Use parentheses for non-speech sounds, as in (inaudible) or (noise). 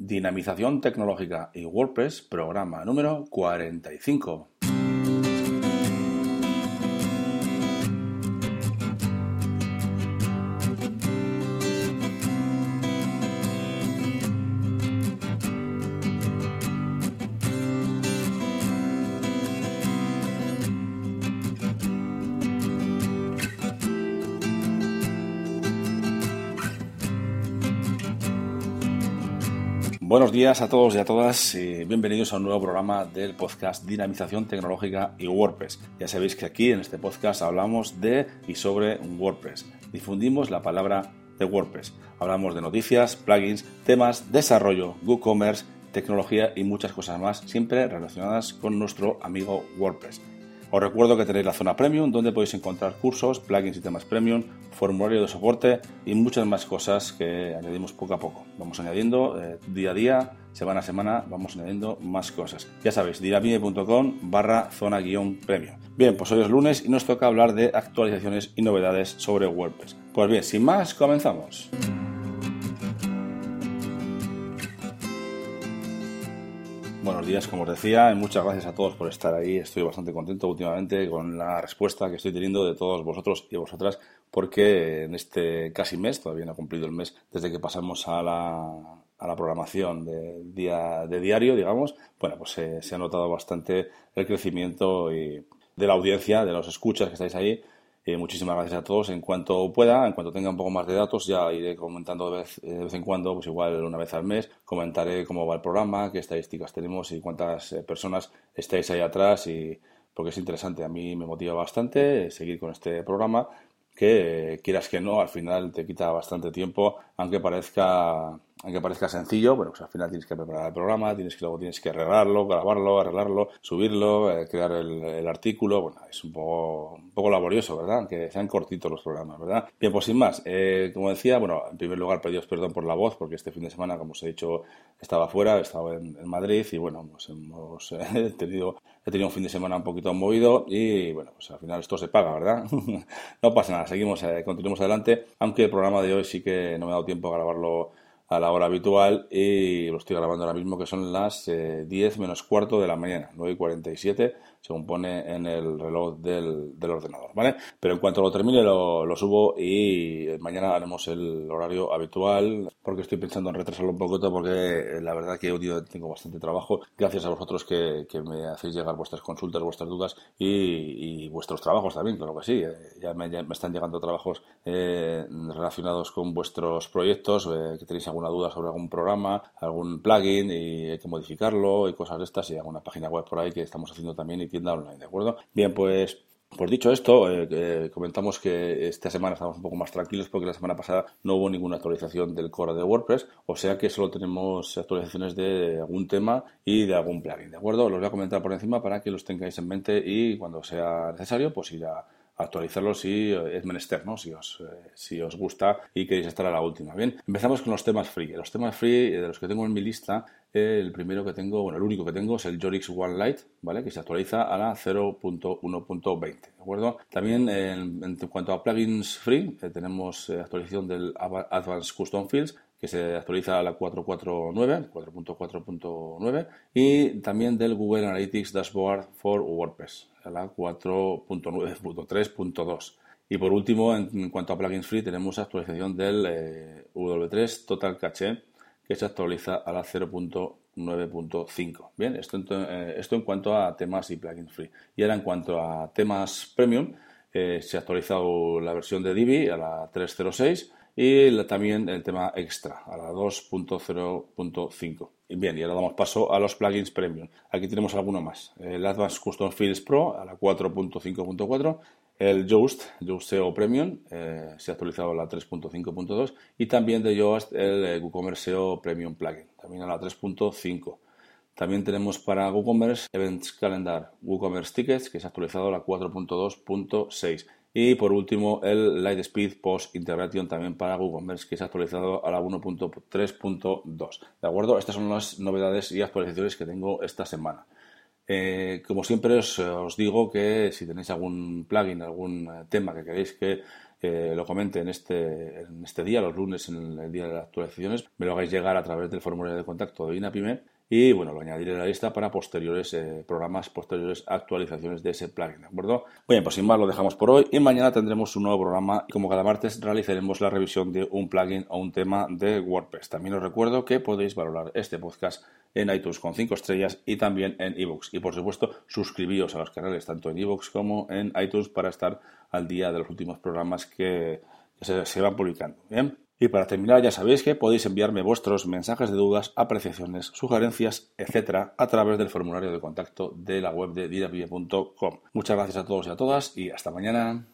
Dinamización tecnológica y WordPress, programa número 45. Buenos días a todos y a todas y bienvenidos a un nuevo programa del podcast Dinamización Tecnológica y WordPress. Ya sabéis que aquí en este podcast hablamos de y sobre WordPress. Difundimos la palabra de WordPress. Hablamos de noticias, plugins, temas, desarrollo, WooCommerce, tecnología y muchas cosas más, siempre relacionadas con nuestro amigo WordPress. Os recuerdo que tenéis la zona premium donde podéis encontrar cursos, plugins y temas premium, formulario de soporte y muchas más cosas que añadimos poco a poco. Vamos añadiendo eh, día a día, semana a semana, vamos añadiendo más cosas. Ya sabéis, diramide.com barra zona guion premium. Bien, pues hoy es lunes y nos toca hablar de actualizaciones y novedades sobre WordPress. Pues bien, sin más, comenzamos. Buenos días, como os decía, y muchas gracias a todos por estar ahí. Estoy bastante contento últimamente con la respuesta que estoy teniendo de todos vosotros y vosotras, porque en este casi mes, todavía no ha cumplido el mes, desde que pasamos a la, a la programación de, día, de diario, digamos, bueno, pues se ha notado bastante el crecimiento y de la audiencia, de los escuchas que estáis ahí eh, muchísimas gracias a todos. En cuanto pueda, en cuanto tenga un poco más de datos, ya iré comentando de vez, vez en cuando, pues igual una vez al mes, comentaré cómo va el programa, qué estadísticas tenemos y cuántas eh, personas estáis ahí atrás y porque es interesante. A mí me motiva bastante seguir con este programa que eh, quieras que no, al final te quita bastante tiempo, aunque parezca aunque parezca sencillo, bueno, pues al final tienes que preparar el programa, tienes que luego tienes que arreglarlo, grabarlo, arreglarlo, subirlo, eh, crear el, artículo, bueno, es un poco, un poco laborioso, ¿verdad? Aunque sean cortitos los programas, ¿verdad? Bien, pues sin más, eh, como decía, bueno, en primer lugar pediros perdón por la voz, porque este fin de semana, como os he dicho, estaba fuera, estaba en, en Madrid y bueno, pues hemos (laughs) eh, tenido, he tenido un fin de semana un poquito movido y bueno, pues al final esto se paga, ¿verdad? (laughs) no pasa nada, seguimos, continuamos adelante, aunque el programa de hoy sí que no me ha dado tiempo a grabarlo a la hora habitual y lo estoy grabando ahora mismo que son las 10 eh, menos cuarto de la mañana, 9 y 47 según pone en el reloj del, ordenador, ¿vale? Pero en cuanto lo termine lo, lo, subo y mañana haremos el horario habitual porque estoy pensando en retrasarlo un poquito porque la verdad que hoy tengo bastante trabajo gracias a vosotros que, me hacéis llegar vuestras consultas, vuestras dudas y, vuestros trabajos también, claro que sí. Eh, ya me, están llegando trabajos eh, relacionados con vuestros proyectos, eh, que tenéis alguna duda sobre algún programa, algún plugin y hay que modificarlo y cosas de estas y alguna página web por ahí que estamos haciendo también tienda online, ¿de acuerdo? Bien, pues pues dicho esto, eh, comentamos que esta semana estamos un poco más tranquilos porque la semana pasada no hubo ninguna actualización del core de WordPress, o sea que solo tenemos actualizaciones de algún tema y de algún plugin, ¿de acuerdo? Los voy a comentar por encima para que los tengáis en mente y cuando sea necesario, pues ir a actualizarlo si es menester, ¿no? Si os, eh, si os gusta y queréis estar a la última. Bien, empezamos con los temas free. Los temas free de los que tengo en mi lista el primero que tengo, bueno, el único que tengo es el Jorix One Lite, ¿vale? Que se actualiza a la 0.1.20, ¿de acuerdo? También en, cuanto a plugins free, eh, tenemos eh, actualización del Advanced Custom Fields, que se actualiza a la 4.4.9, 4.4.9, y también del Google Analytics Dashboard for WordPress, a la 4.9.3.2. Y por último, en, cuanto a plugins free, tenemos actualización del eh, W3 Total Cache, que se actualiza a la 0.9.5. Bien, esto, eh, esto en cuanto a temas y plugins free. Y ahora en cuanto a temas premium, eh, se ha actualizado la versión de Divi a la 3.06 y también el tema extra a la 2.0.5. Bien, y ahora damos paso a los plugins premium. Aquí tenemos alguno más. El Advanced Custom Fields Pro a la 4.5.4 el Yoast, Yoast SEO Premium, eh, se ha actualizado a la 3.5.2 y también de Yoast el eh, WooCommerce SEO Premium Plugin, también a la 3.5. También tenemos para WooCommerce Events Calendar WooCommerce Tickets, que se ha actualizado a la 4.2.6. Y por último, el Lightspeed Post Integration también para WooCommerce, que se ha actualizado a la 1.3.2. ¿De acuerdo? Estas son las novedades y actualizaciones que tengo esta semana. Eh, como siempre os, digo que si tenéis algún plugin, algún eh, tema que queréis que eh, lo comente en este, en este día, los lunes, en el día de las actualizaciones, me lo hagáis llegar a través del formulario de contacto de INAPIME y bueno, lo añadiré a la lista para posteriores eh, programas, posteriores actualizaciones de ese plugin, ¿de acuerdo? Bien, pues sin más lo dejamos por hoy y mañana tendremos un nuevo programa y como cada martes realizaremos la revisión de un plugin o un tema de WordPress. También os recuerdo que podéis valorar este podcast en iTunes con 5 estrellas y también en ebooks. Y por supuesto, suscribíos a los canales tanto en ebooks como en iTunes para estar al día de los últimos programas que, se, se van publicando. Bien. Y para terminar, ya sabéis que podéis enviarme vuestros mensajes de dudas, apreciaciones, sugerencias, etcétera, a través del formulario de contacto de la web de didapie.com. Muchas gracias a todos y a todas y hasta mañana.